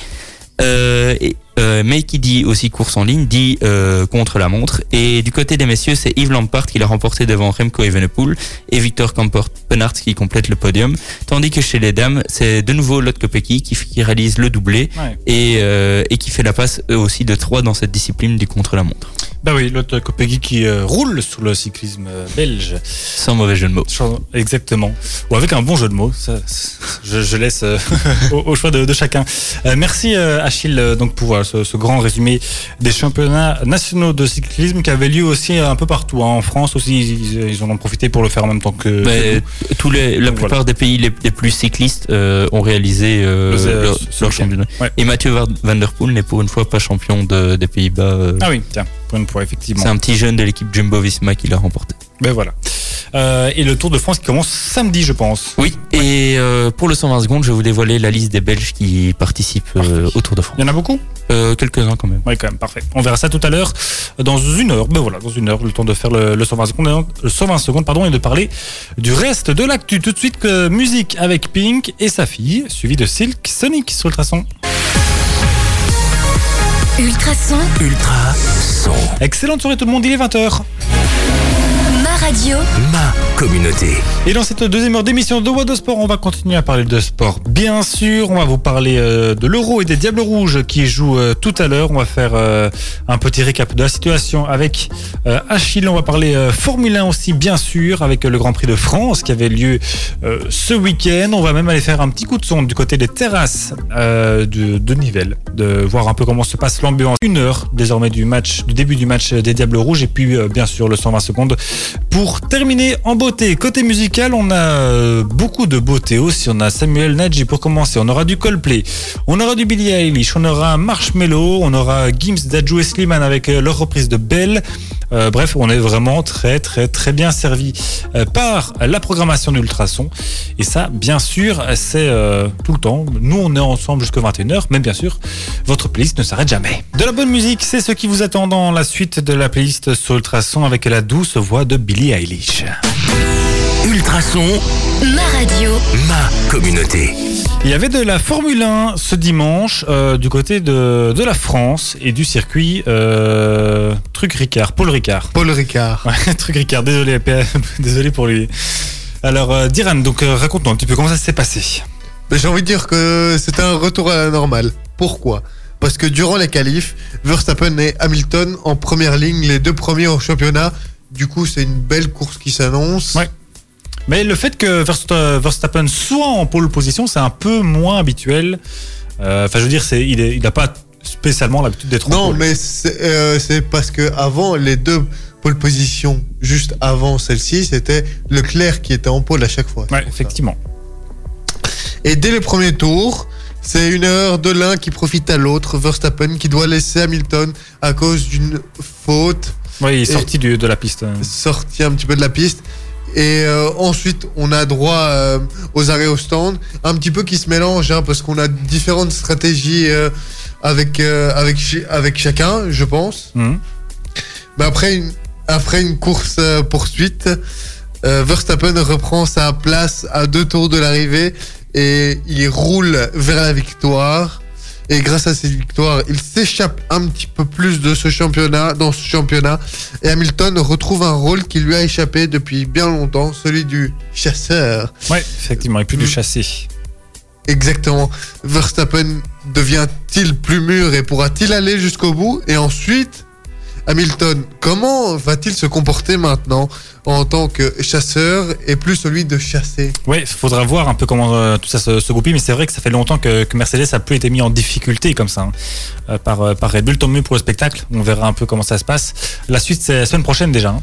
Euh, et, euh, mais qui dit aussi course en ligne dit euh, contre la montre. Et du côté des messieurs, c'est Yves Lampard qui l'a remporté devant Remco Evenepoel et Victor Kampert Penart qui complète le podium. Tandis que chez les dames, c'est de nouveau Lotte Kopecky qui, qui réalise le doublé Ouais. et, euh, et qui fait la passe eux aussi de 3 dans cette discipline du contre-la-montre. Bah oui, l'autre Kopecky qui euh, roule sur le cyclisme euh, belge. Sans mauvais jeu de mots. Exactement. Ou avec un bon jeu de mots. Ça, je, je laisse euh, au, au choix de, de chacun. Merci Achille donc pour ce, ce grand résumé des championnats nationaux de cyclisme qui avaient lieu aussi un peu partout. hein. En France aussi, ils, ils en ont profité pour le faire en même temps que. Mais que tous les, la Donc, plupart voilà. des pays les, les plus cyclistes ont réalisé Le- leur, championnat. Ouais. Et Mathieu Van Der Poel n'est pour une fois pas champion de- des Pays-Bas. Ah oui, tiens, pour une effectivement. C'est un petit jeune de l'équipe Jumbo Visma qui l'a remporté. Ben voilà. Euh, et le Tour de France qui commence samedi, je pense. Oui, et euh, pour le 120 secondes, je vais vous dévoiler la liste des Belges qui participent euh, au Tour de France. Il y en a beaucoup. Quelques-uns quand même. Oui, quand même, parfait. On verra ça tout à l'heure, dans une heure. Ben voilà, dans une heure, le temps de faire le, le 120 secondes, le 120 secondes pardon, et de parler du reste de l'actu. Tout de suite, que musique avec Pink et sa fille, suivi de Silk Sonic sur Ultrason. Ultrason, Ultra son. Excellente soirée tout le monde, il est 20h. Ma radio, Ma communauté. Et dans cette deuxième heure d'émission de What de Sport, on va continuer à parler de sport. Bien sûr, on va vous parler euh, de l'Euro et des Diables Rouges qui jouent euh, tout à l'heure. On va faire euh, un petit récap de la situation avec euh, Achille. On va parler euh, Formule 1 aussi, bien sûr, avec euh, le Grand Prix de France qui avait lieu euh, ce week-end. On va même aller faire un petit coup de sonde du côté des terrasses euh, de, de Nivelles, de voir un peu comment se passe l'ambiance. Une heure désormais du match, du début du match des Diables Rouges, et puis euh, bien sûr le 120 secondes pour terminer en beauté, côté musical, on a euh, beaucoup de beauté aussi. On a Samuel Nadji pour commencer. On aura du Coldplay, on aura du Billie Eilish, on aura Marshmello, on aura Gims, Dajou et Slimane avec euh, leur reprise de Belle. Euh, bref, on est vraiment très très très bien servi euh, par la programmation d'Ultrason. Et ça, bien sûr, c'est euh, tout le temps. Nous, on est ensemble jusqu'à 21h, mais bien sûr, votre playlist ne s'arrête jamais. De la bonne musique, c'est ce qui vous attend dans la suite de la playlist sur Ultrason avec la douce voix de Billie Eilish. Ultrason, ma radio, ma communauté. Il y avait de la Formule 1 ce dimanche euh, du côté de, de la France et du circuit euh, Truc Ricard, Paul Ricard. Paul Ricard. Ouais, Truc Ricard, désolé, désolé pour lui. Alors, euh, Diran, donc euh, raconte-nous un petit peu comment ça s'est passé. Mais J'ai envie de dire que c'était un retour à la normale. Pourquoi? Parce que durant les qualifs, Verstappen et Hamilton en première ligne, les deux premiers au championnat. Du coup, c'est une belle course qui s'annonce. Ouais. Mais le fait que Versta- Verstappen soit en pole position, c'est un peu moins habituel. Euh, Enfin, je veux dire, c'est, il n'a pas spécialement l'habitude d'être en Non, pole. mais c'est euh, c'est parce que avant les deux pole positions, juste avant celle-ci, c'était Leclerc qui était en pole à chaque fois. Ouais, effectivement. Et dès le premier tour, c'est une erreur de l'un qui profite à l'autre. Verstappen qui doit laisser Hamilton à cause d'une faute, Ouais, il est sorti du- de la piste. sorti un petit peu de la piste. Et euh, ensuite, on a droit euh, aux arrêts au stand, un petit peu qui se mélangent, hein, parce qu'on a différentes stratégies euh, avec, avec, avec chacun, je pense. Mhm. Mais après une, après une course poursuite, Verstappen reprend sa place à deux tours de l'arrivée et il roule vers la victoire. Et grâce à cette victoire, il s'échappe un petit peu plus de ce championnat, dans ce championnat. Et Hamilton retrouve un rôle qui lui a échappé depuis bien longtemps, celui du chasseur. Ouais, effectivement, et plus du Mhm. châssis. Exactement. Verstappen devient-il plus mûr et pourra-t-il aller jusqu'au bout? Et ensuite, Hamilton, comment va-t-il se comporter maintenant en tant que chasseur et plus celui de chasser Ouais, il faudra voir un peu comment euh, tout ça se, se goupille, mais c'est vrai que ça fait longtemps que, que Mercedes a plus été mis en difficulté comme ça hein, euh, par, euh, par Red Bull. Tant mieux pour le spectacle, on verra un peu comment ça se passe. La suite, c'est la semaine prochaine déjà. hein.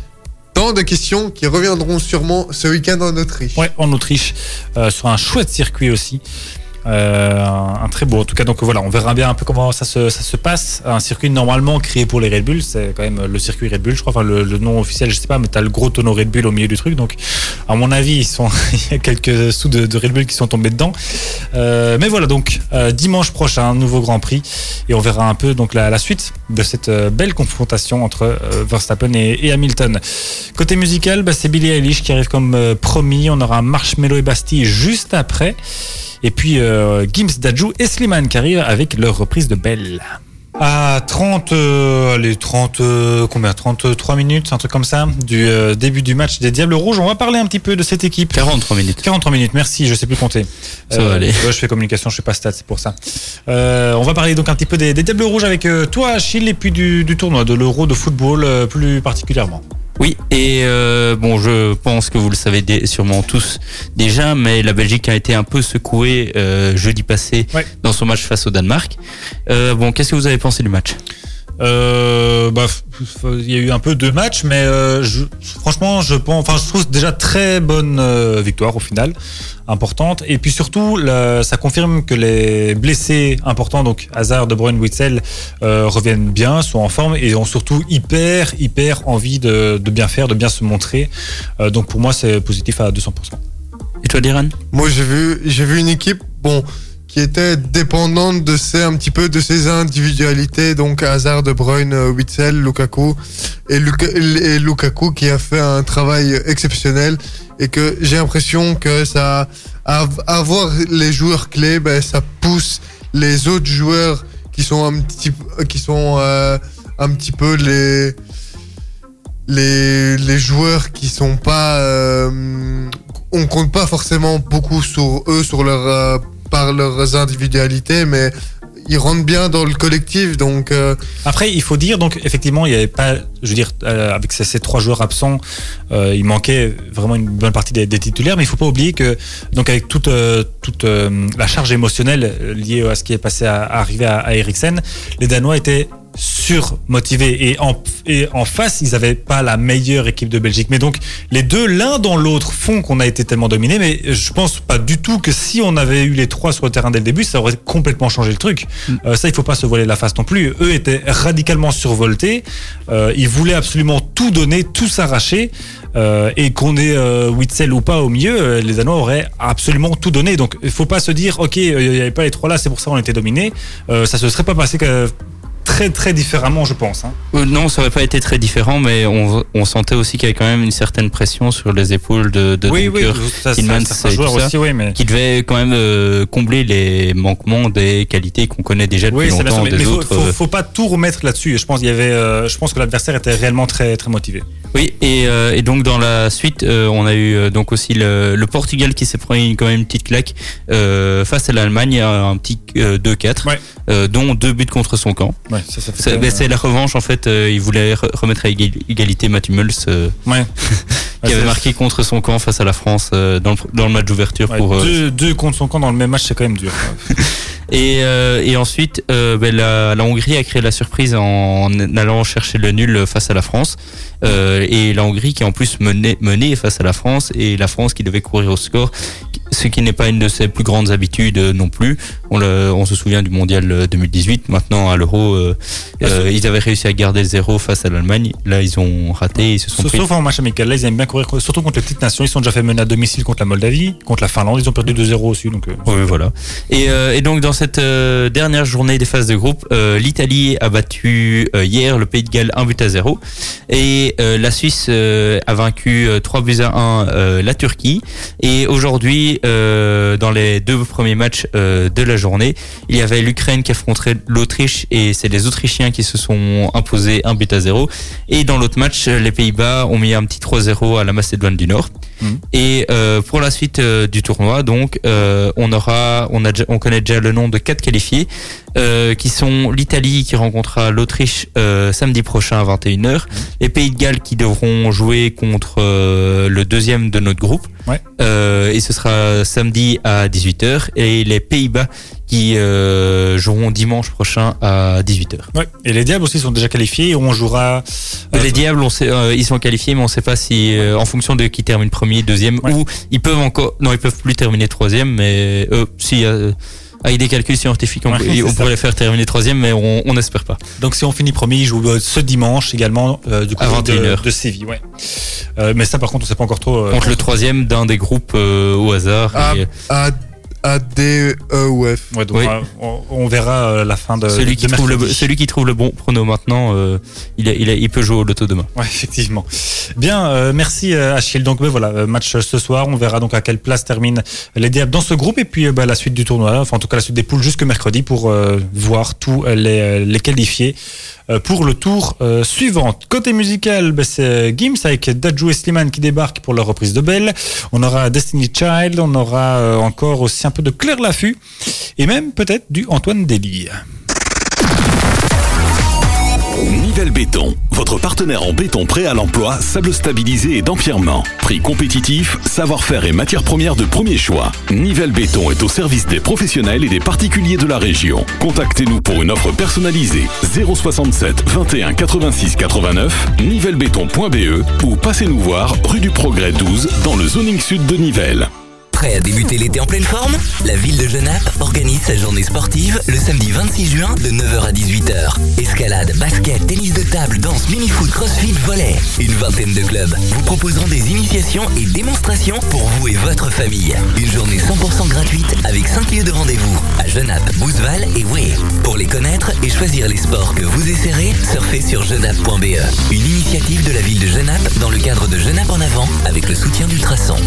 Tant de questions qui reviendront sûrement ce week-end en Autriche. Ouais, en Autriche, euh, sur un chouette circuit aussi. Euh, un, très beau. En tout cas, donc voilà, on verra bien un peu comment ça se, ça se passe. Un circuit normalement créé pour les Red Bull, c'est quand même le circuit Red Bull, je crois. Enfin, le, le nom officiel, je sais pas, mais t'as le gros tonneau Red Bull au milieu du truc. Donc, à mon avis, ils sont, il y a quelques sous de, de Red Bull qui sont tombés dedans. Euh, mais voilà, donc euh, dimanche prochain, nouveau Grand Prix, et on verra un peu donc la, la suite de cette euh, belle confrontation entre euh, Verstappen et, et Hamilton. Côté musical, bah, c'est Billie Eilish qui arrive comme euh, promis. On aura Marshmello et Bastille juste après. Et puis Gims, Dajou et Slimane qui arrivent avec leur reprise de Belle. À 30, euh, allez, 30, euh, combien? 33 minutes, un truc comme ça, du euh, début du match des Diables Rouges. On va parler un petit peu de cette équipe. 43 minutes. 43 minutes, merci, je sais plus compter. Ça va aller. ouais, je fais communication, je fais pas stats, c'est pour ça. Euh, on va parler donc un petit peu des, des Diables Rouges avec euh, toi, Achille, et puis du, du tournoi, de l'Euro de football euh, plus particulièrement. Oui, et euh, bon, je pense que vous le savez sûrement tous déjà, mais la Belgique a été un peu secouée euh, jeudi passé Ouais. dans son match face au Danemark. Euh, bon, qu'est-ce que vous avez pensé du match? Euh, bah, il y a eu un peu deux matchs, mais euh, je, franchement, je pense, enfin, je trouve déjà très bonne euh, victoire au final, importante. Et puis surtout, la- ça confirme que les blessés importants, donc Hazard, De Bruyne, Witzel, euh, reviennent bien, sont en forme et ont surtout hyper, hyper envie de, de bien faire, de bien se montrer. Euh, donc pour moi, c'est positif à 200%. Et toi, Diran Moi, j'ai vu, j'ai vu une équipe, bon, était dépendante de ces, un petit peu de ses individualités, donc Hazard, De Bruyne, Witzel, Lukaku, et, et Lukaku qui a fait un travail exceptionnel, et que j'ai l'impression que ça, avoir les joueurs clés, ben, ça pousse les autres joueurs qui sont un petit, qui sont euh, un petit peu les les, les joueurs qui sont pas euh, on compte pas forcément beaucoup sur eux sur leur euh, par leurs individualités mais ils rentrent bien dans le collectif donc euh, Après, il faut dire, donc effectivement, il n'y avait pas, je veux dire, euh, avec ces, trois joueurs absents, euh, il manquait vraiment une bonne partie des, titulaires, mais il faut pas oublier que, donc avec toute, toute la charge émotionnelle liée à ce qui est passé à, à arriver à, à Eriksen, les Danois étaient surmotivés et en, et en face, ils n'avaient pas la meilleure équipe de Belgique. Mais donc, les deux, l'un dans l'autre, font qu'on a été tellement dominé, mais je pense pas du tout que si on avait eu les trois sur le terrain dès le début, ça aurait complètement changé le truc. Euh, ça, il faut pas se voiler la face non plus. Eux étaient radicalement survoltés. Euh, ils voulaient absolument tout donner, tout s'arracher. Euh, et qu'on ait Witzel ou pas au milieu, les Danois auraient absolument tout donné. Donc, il faut pas se dire, ok, il n'y avait pas les trois là, c'est pour ça qu'on était dominé. Ça se serait pas passé que très très différemment, je pense. hein. Euh, Non, ça aurait pas été très différent, mais on, on sentait aussi qu'il y avait quand même une certaine pression sur les épaules de, de oui, Dunker, ça, ça. aussi, oui, mais. qui devait quand même euh, combler les manquements des qualités qu'on connaît déjà depuis c'est bien sûr, longtemps mais, des mais autres. faut, euh, faut pas tout remettre là-dessus. Je pense qu'il y avait, euh, je pense que l'adversaire était réellement très très motivé. Oui, et, euh, et donc dans la suite, euh, on a eu euh, donc aussi le, le Portugal qui s'est pris quand même une petite claque euh, face à l'Allemagne, un petit euh, 2-4, Ouais. euh, dont deux buts contre son camp. Ouais, ça, ça C'est ben, la revanche en fait. euh, il voulait re- remettre à égal- égalité euh, euh, ouais. qui avait marqué contre son camp face à la France euh, dans, le, dans le match d'ouverture pour. euh, deux, deux contre son camp dans le même match, c'est quand même dur. Et, euh, et ensuite, euh, ben, la, Hongrie a créé la surprise en allant chercher le nul face à la France. Euh, et la Hongrie qui en plus menait face à la France et la France qui devait courir au score, ce qui n'est pas une de ses plus grandes habitudes euh, non plus. On, le, on se souvient du mondial euh, 2018. Maintenant à l'Euro, euh, euh, ils avaient réussi à garder le zéro face à l'Allemagne. Là, ils ont raté. Ils se sont Sauf en match amical, là ils aiment bien courir, surtout contre les petites nations. Ils sont déjà fait mener à domicile contre la Moldavie, contre la Finlande, ils ont perdu 2-0 aussi. Donc, euh, Oui, voilà. Et, euh, et donc dans cette euh, dernière journée des phases de groupe, euh, l'Italie a battu euh, hier le Pays de Galles 1 but à 0 et euh, la Suisse euh, a vaincu euh, 3 buts à 1 euh, la Turquie. Et aujourd'hui, euh, dans les deux premiers matchs euh, de la journée, il y avait l'Ukraine qui affronterait l'Autriche et c'est les Autrichiens qui se sont imposés 1 but à 0. Et dans l'autre match, les Pays-Bas ont mis un petit 3-0 à la Macédoine du Nord. Mhm. Et euh, pour la suite euh, du tournoi, donc euh, on aura, on a, déjà- on connaît déjà le nom de quatre qualifiés, qui sont l'Italie qui rencontrera l'Autriche euh, samedi prochain à 21h, les Pays de Galles qui devront jouer contre euh, le deuxième de notre groupe, Ouais. euh, et ce sera samedi à 18h, et les Pays-Bas qui euh, joueront dimanche prochain à 18h. Ouais. Et les Diables aussi sont déjà qualifiés. On jouera. euh, les Diables, on sait, euh, ils sont qualifiés, mais on ne sait pas si, euh, en fonction de qui termine premier, deuxième, Ouais. ou ils peuvent encore, non, ils peuvent plus terminer troisième, mais euh, si euh, avec des calculs scientifiques, on, Ouais, pourrait les faire terminer troisième, mais on on n'espère pas. Donc si on finit premier, ils jouent euh, ce dimanche également euh, du coup À de, 21h. de Séville. Ouais. Euh, mais ça par contre on sait pas encore trop. euh, Contre le troisième d'un des groupes euh, au hasard. Ah, et, A, A, D, E ou F. Ouais, donc Oui. euh, on, on verra euh, la fin de. celui, qui de trouve le, celui qui trouve le bon prono maintenant, euh, il, a- il, a- il peut jouer au loto demain. Ouais, effectivement. Bien, euh, merci Achille. Donc ben, voilà, match ce soir. On verra donc à quelle place terminent les Diables dans ce groupe et puis euh, bah, la suite du tournoi. Enfin, en tout cas, la suite des poules jusque mercredi pour euh, voir tous les, les qualifiés pour le tour euh, suivant. Côté musical, ben, c'est Gims avec Dajou et Slimane qui débarquent pour leur reprise de Belle. On aura Destiny Child, on aura euh, encore aussi un de Claire Laffut et même peut-être du Antoine Dely. Nivelle Béton, votre partenaire en béton prêt à l'emploi, sable stabilisé et d'empierrement. Prix compétitif, savoir-faire et matières premières de premier choix. Nivelle Béton est au service des professionnels et des particuliers de la région. Contactez-nous pour une offre personnalisée 067 21 86 89 nivellebéton.be ou passez-nous voir rue du Progrès 12 dans le zoning sud de Nivelles. Prêt à débuter l'été en pleine forme La ville de Genappe organise sa journée sportive le samedi 26 juin de 9h à 18h. Escalade, basket, tennis de table, danse, mini-foot, crossfit, volley. Une vingtaine de clubs vous proposeront des initiations et démonstrations pour vous et votre famille. Une journée 100% gratuite avec 5 lieux de rendez-vous à Genappe, Bouzeval et Way. Pour les connaître et choisir les sports que vous essaierez, surfez sur genappe.be. Une initiative de la ville de Genappe dans le cadre de Genappe en avant avec le soutien d'Ultrason.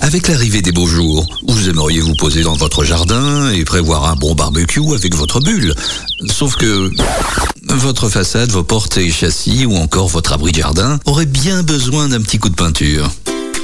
Avec l'arrivée des beaux jours, vous aimeriez vous poser dans votre jardin et prévoir un bon barbecue avec votre bulle. Sauf que votre façade, vos portes et châssis ou encore votre abri de jardin auraient bien besoin d'un petit coup de peinture.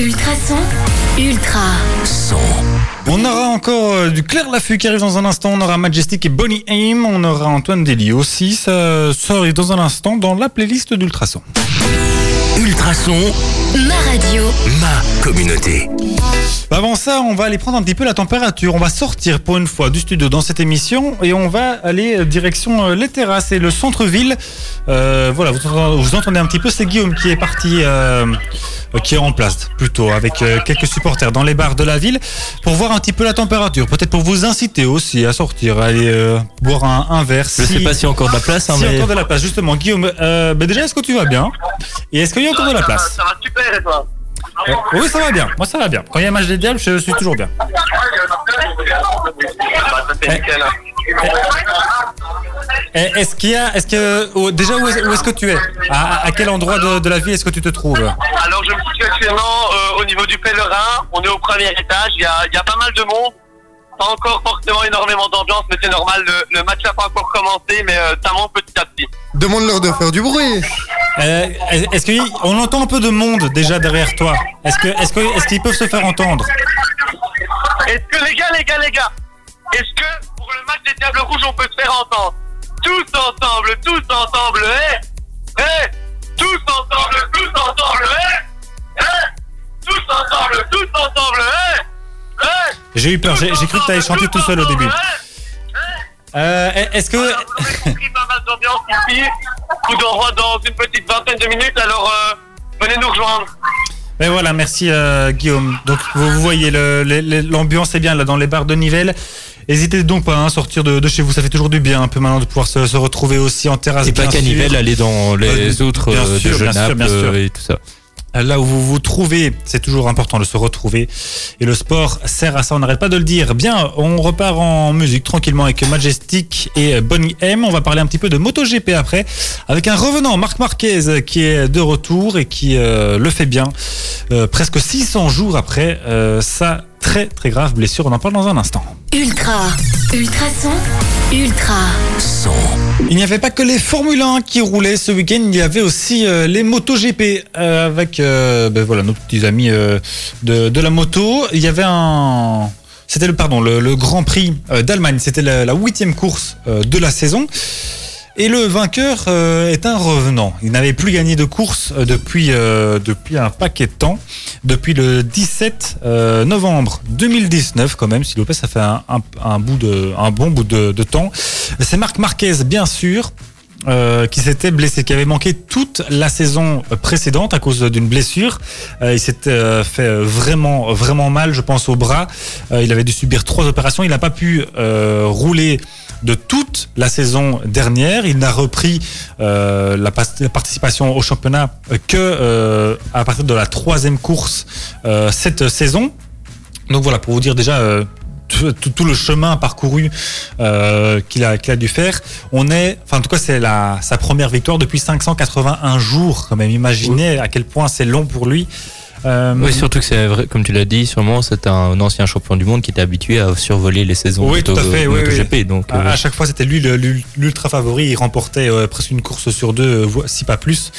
Ultrason. Ultra. Son. On aura encore euh, du Claire Laffut qui arrive dans un instant. On aura Majestic et Bonnie Aim. On aura Antoine Dely aussi. Ça, arrive dans un instant dans la playlist d'Ultrason. Ultrason, Ma radio. ma communauté. Bah, Avant ça, on va aller prendre un petit peu la température. On va sortir pour une fois du studio dans cette émission et on va aller direction euh, les terrasses et le centre-ville. Euh, voilà, vous entendez, vous entendez un petit peu, c'est Guillaume qui est parti, euh, qui est en place plutôt, avec euh, quelques supporters dans les bars de la ville pour voir un petit peu la température. Peut-être pour vous inciter aussi à sortir, à aller euh, boire un, un verre. Je sais pas s'il y a encore de la place, hein, a mais encore de la place, justement. Guillaume, euh, bah déjà, est-ce que tu vas bien? Et est-ce qu'il y a encore de la place? Ça va super et toi Euh, Oui, ça va bien. Moi, ça va bien. Quand il y a un match des diables, je suis toujours bien. Hein. Eh, Est-ce qu'il y a, est-ce que déjà où est, où est-ce que tu es? À, à quel endroit de, de la ville est-ce que tu te trouves? Alors, je me situe actuellement euh, au niveau du pèlerin. On est au premier étage. Il y a, il y a pas mal de monde. Pas encore forcément énormément d'ambiance, mais c'est normal. Le, le match n'a pas encore commencé, mais euh, ça monte petit à petit. Demande-leur de faire du bruit. Euh, Est-ce qu'on entend un peu de monde déjà derrière toi Est-ce que, est-ce que, est-ce qu'ils peuvent se faire entendre? Est-ce que les gars, les gars, les gars, est-ce que pour le match des Diables Rouges, on peut se faire entendre? Tous ensemble, tous ensemble, hé Hé Tous ensemble, tous ensemble, hé Hé Tous ensemble, tous ensemble, hé Hé J'ai eu peur. J'ai cru que tu allais chanter tout seul au début. Euh, est-ce que Alors, vous avez compris pas mal d'ambiance ici. Coup d'envoi dans une petite vingtaine de minutes, alors euh, venez nous rejoindre. Mais voilà, merci euh, Guillaume. Donc vous, vous voyez, l'ambiance est bien là dans les bars de Nivelles. N'hésitez donc pas hein, à sortir de, de chez vous, ça fait toujours du bien un peu maintenant de pouvoir se, se retrouver aussi en terrasse. et pas qu'à. Nivelles, aller dans les Euh, autres bien sûr, de bien sûr, Genappe bien sûr. et tout ça. Là où vous vous trouvez, c'est toujours important de se retrouver. Et le sport sert à ça, on n'arrête pas de le dire. Bien, on repart en musique tranquillement avec Majestic et Bonnie M. On va parler un petit peu de MotoGP après, avec un revenant, Marc Marquez, qui est de retour et qui euh, le fait bien. Euh, presque 600 jours après euh, sa très très grave blessure. On en parle dans un instant. Ultra. Ultrason. Ultra. Son. Il n'y avait pas que les Formule 1 qui roulaient ce week-end, il y avait aussi euh, les MotoGP euh, avec euh, ben voilà, nos petits amis de, de la moto. Il y avait un... C'était le, pardon, le, Grand Prix d'Allemagne, c'était la la huitième course de la saison. Et le vainqueur euh, est un revenant. Il n'avait plus gagné de course euh, depuis, euh, depuis un paquet de temps. Depuis le 17 euh, novembre 2019, quand même, vous plaît, ça fait un, un, bout de, un bon bout de, de temps. C'est Marc Marquez, bien sûr, euh, qui s'était blessé, qui avait manqué toute la saison précédente à cause d'une blessure. Euh, il s'était fait vraiment, vraiment mal, je pense, au bras. Il avait dû subir trois opérations. Il n'a pas pu rouler de toute la saison dernière. Il n'a repris euh, la, participation au championnat euh, que euh, à partir de la troisième course euh, cette saison. Donc voilà, pour vous dire déjà tout, tout- tout le chemin parcouru euh, qu'il a, dû faire. On est, enfin en tout cas c'est sa première victoire depuis 581 jours. Quand même, imaginez à quel point c'est long pour lui. Euh, Oui, surtout que c'est vrai, comme tu l'as dit, sûrement c'est un ancien champion du monde qui était habitué à survoler les saisons Oui, tout à fait, oui, oui. Donc, à, euh, à chaque fois, c'était lui l'ultra favori. Il remportait euh, presque une course sur deux, euh, si pas plus.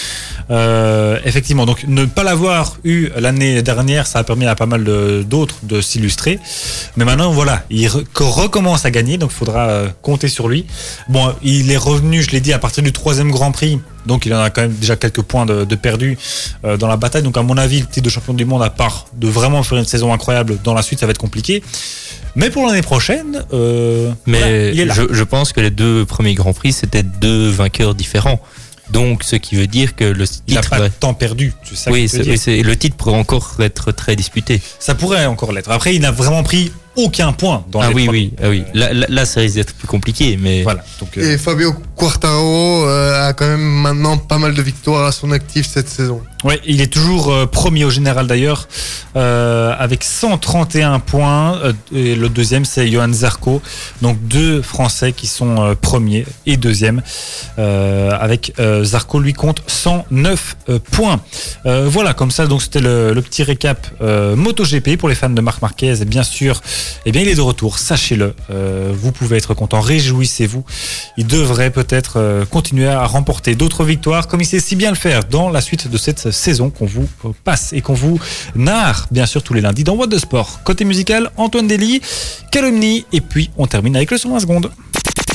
Effectivement, donc ne pas l'avoir eu l'année dernière, ça a permis à pas mal d'autres de, s'illustrer. Mais maintenant, voilà, il re- co- recommence à gagner, donc il faudra compter sur lui. Bon, il est revenu, je l'ai dit, à partir du troisième Grand Prix. Donc il en a quand même déjà quelques points de, de perdus euh, dans la bataille. Donc à mon avis, le titre de champion du monde, à part de vraiment faire une saison incroyable dans la suite, ça va être compliqué. Mais pour l'année prochaine, euh, voilà, mais il est là. je, je pense que les deux premiers grands prix c'était deux vainqueurs différents. Donc, ce qui veut dire que le titre Il n'a pas va- de temps perdu. C'est ça oui, que veux dire. le titre pourrait encore être très disputé. Ça pourrait encore l'être. Après, il n'a vraiment pris aucun point dans ah les oui, oui, ah oui. Là, là, là, ça risque d'être plus compliqué, mais voilà. Donc, Et Fabio Quartaro euh, a quand même maintenant pas mal de victoires à son actif cette saison. Ouais, il est toujours euh, premier au général d'ailleurs, euh, avec 131 points. euh, et le deuxième, c'est Johan Zarco. Donc deux Français qui sont euh, premiers et deuxième. Euh, avec euh, Zarco, lui compte 109 euh, points. Euh, voilà, comme ça, donc c'était le, le petit récap euh, MotoGP pour les fans de Marc Marquez. Bien sûr, eh bien, il est de retour. Sachez-le. Euh, vous pouvez être content. Réjouissez-vous. Il devrait peut-être euh, continuer à remporter d'autres victoires, comme il sait si bien le faire dans la suite de cette saison qu'on vous euh, passe et qu'on vous narre, bien sûr, tous les lundis dans What the Sport. Côté musical, Antoine Dely, Calomnie, et puis on termine avec le son 20 secondes.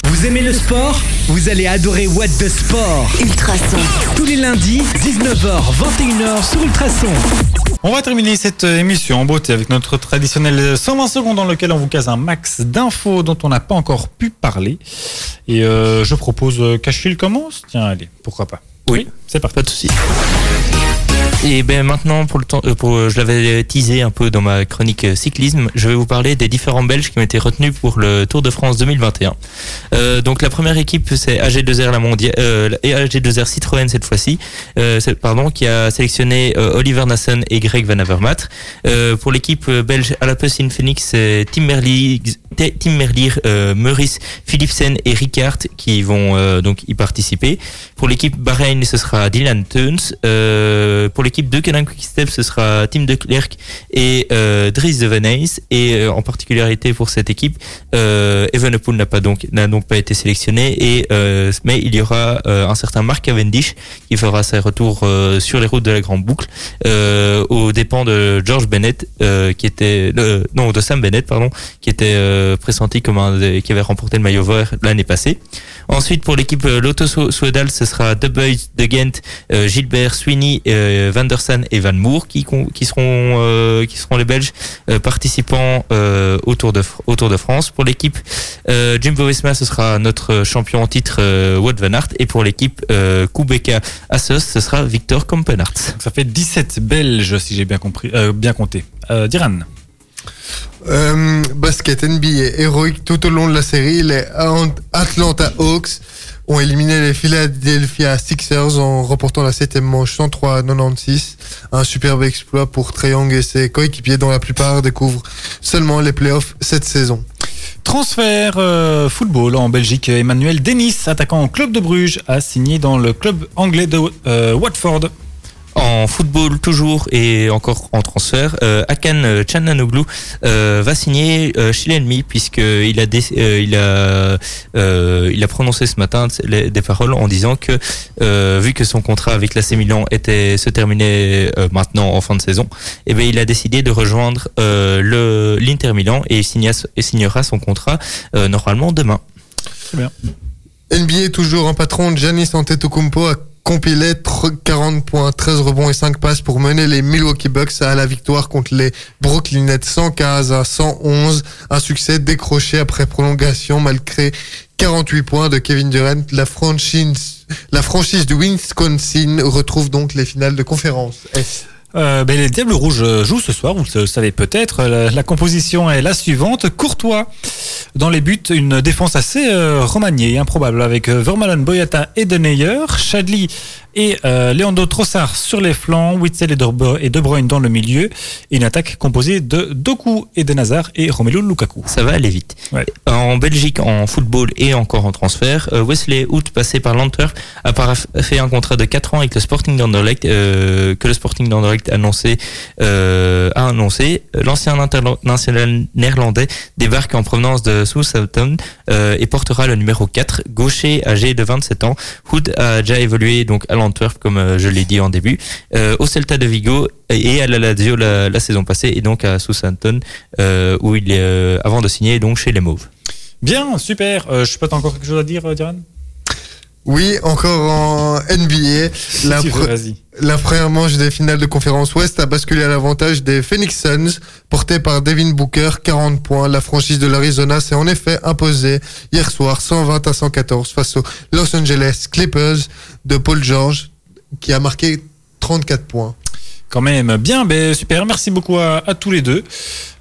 Vous aimez le sport Vous allez adorer What the Sport. Ultrason. Tous les lundis, 19h, 21h sur Ultrason. On va terminer cette euh, émission en beauté avec notre traditionnel 120 secondes dans lequel on vous case un max d'infos dont on n'a pas encore pu parler. Et euh, je propose euh, qu'Achille commence. Tiens, allez, pourquoi pas. Oui, c'est parti. Pas de souci. Et ben maintenant, pour le temps, euh, euh, je l'avais teasé un peu dans ma chronique euh, cyclisme, je vais vous parler des différents Belges qui ont été retenus pour le Tour de France 2021. Euh, donc la première équipe, c'est AG2R la mondiale euh, et AG2R Citroën cette fois-ci, pardon, qui a sélectionné Oliver Nassen et Greg Van Avermaet. Pour l'équipe belge Alapus in Phoenix, c'est Tim Merlier, Tim Philipsen et Ricard qui vont donc y participer. Pour l'équipe Bahreïn, ce sera Dylan Teuns. Euh, pour l'équipe de Canin Quickstep, ce sera Tim de Klerk et euh, Dries de Veneys. Et euh, en particularité pour cette équipe, euh, Evenepoel n'a pas donc n'a donc pas été sélectionné. Et euh, mais il y aura euh, un certain Mark Cavendish qui fera ses retours sur les routes de la Grande Boucle aux dépens de George Bennett, qui était non de Sam Bennett pardon, qui était pressenti comme un des- qui avait remporté le maillot vert l'année passée. Ensuite, pour l'équipe Lotto Sou- Soudal, ce sera De Boys, De Gent, euh, Gilbert, Sweeney, euh, Van der Sar et Van qui, qui seront euh, qui seront les Belges euh, participants euh, au Tour de Fr- au Tour de France. Pour l'équipe euh, Jumbo Visma, ce sera notre champion en titre euh, Wout van Aert et pour l'équipe euh, Kubeka Assos, ce sera Victor Kampenarts. Donc ça fait 17 Belges, si j'ai bien compris, euh, bien compté. Euh, Diran. Euh, basket NBA héroïque tout au long de la série, les Ant- Atlanta Hawks ont éliminé les Philadelphia Sixers en remportant la septième manche 103 à 96. Un superbe exploit pour Trae Young et ses coéquipiers dont la plupart découvrent seulement les playoffs cette saison. Transfert euh, football en Belgique. Emmanuel Denis, attaquant au club de Bruges, a signé dans le club anglais de euh, Watford. En football toujours et encore en transfert, euh, Akan Chananoglu euh, va signer euh, chez l'ennemi puisque il a dé- euh, il a euh, il a prononcé ce matin des paroles en disant que euh, vu que son contrat avec l'AC Milan était se terminait euh, maintenant en fin de saison, et ben il a décidé de rejoindre euh, le l'Inter Milan et il signa- et signera son contrat euh, normalement demain. Très bien. NBA toujours en patron, Giannis Antetokounmpo a compilé tr- 40 points, 13 rebonds et 5 passes pour mener les Milwaukee Bucks à la victoire contre les Brooklyn Nets 115 à 111. Un succès décroché après prolongation malgré 48 points de Kevin Durant. La franchise, la franchise du Wisconsin retrouve donc les finales de conférence. Euh, ben, les Diables Rouges euh, jouent ce soir, vous le savez peut-être. La, la composition est la suivante. Courtois dans les buts, une défense assez euh, improbable avec euh, Vermaelen, Boyata et Deneyer, Chadli et euh, Leandro Trossard sur les flancs, Witzel et De, De Bruyne dans le milieu et une attaque composée de Doku et Denazar et Romelu Lukaku. Ça va aller vite. Ouais. En Belgique, en football et encore en transfert, euh, Wesley Hout, passé par l'Antwerp, a fait un contrat de 4 ans avec le Sporting d'Anderlecht, euh, que le Sporting d'Anderlecht a annoncé, euh, a annoncé. L'ancien international néerlandais débarque en provenance de Southampton euh, et portera le numéro 4, gaucher âgé de 27 ans. Hood a déjà évolué donc à l'Antwerp, comme euh, je l'ai dit en début, euh, au Celta de Vigo et à la Lazio la, la saison passée et donc à Southampton euh, où il est euh, avant de signer donc chez les Mauves. Bien, super. Euh, je sais pas, t'as encore quelque chose à dire, Diran Oui, encore en NBA. La, Si tu veux, pre- vas-y. La première manche des finales de conférence Ouest a basculé à l'avantage des Phoenix Suns, porté par Devin Booker, 40 points. La franchise de l'Arizona s'est en effet imposée hier soir 120 à 114 face aux Los Angeles Clippers de Paul George, qui a marqué 34 points. Quand même, bien, ben, super. Merci beaucoup à, tous les deux.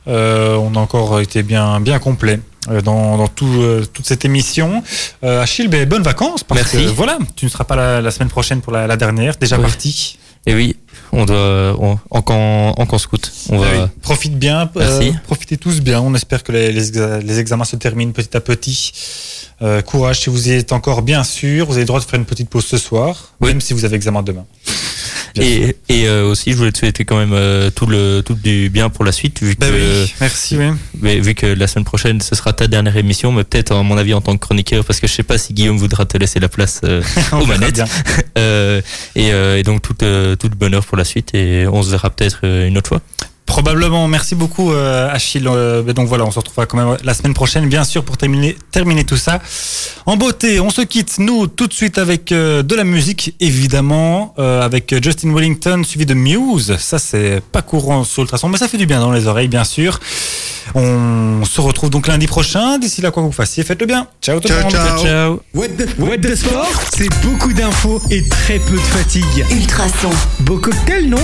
Euh, on a encore été bien, bien complet dans, dans tout, euh, toute cette émission. Euh, Achille, ben, bonnes vacances. Parce Merci. Que, voilà, tu ne seras pas la, la semaine prochaine pour la, la dernière, déjà Oui. parti. Et oui, on doit on, en en scout. On va Ah oui. Profite bien. Merci. euh, profitez tous bien. On espère que les, les, les examens se terminent petit à petit. Euh, courage si vous y êtes encore bien sûr. Vous avez le droit de faire une petite pause ce soir, Oui. même si vous avez examen demain. Et, et euh, aussi je voulais te souhaiter quand même euh, tout le tout du bien pour la suite vu que Ben oui, merci. Oui. mais vu que la semaine prochaine ce sera ta dernière émission mais peut-être à mon avis en tant que chroniqueur parce que je sais pas si Guillaume voudra te laisser la place euh, aux manettes. Euh, et, euh, et donc tout euh, tout le bonheur pour la suite et on se verra peut-être une autre fois Probablement. Merci beaucoup, euh, Achille. Euh, donc voilà, on se retrouvera quand même la semaine prochaine, bien sûr, pour terminer, terminer tout ça. En beauté, on se quitte, nous, tout de suite avec euh, de la musique, évidemment, euh, avec Justin Wellington, suivi de Muse. Ça, c'est pas courant sur Ultrason, mais ça fait du bien dans les oreilles, bien sûr. On se retrouve donc lundi prochain. D'ici là, quoi que vous fassiez, faites-le bien. Ciao tout le Ciao, monde. ciao. ciao What the, What the Sport, c'est beaucoup d'infos et très peu de fatigue. Ultrason. Beau cocktail, non?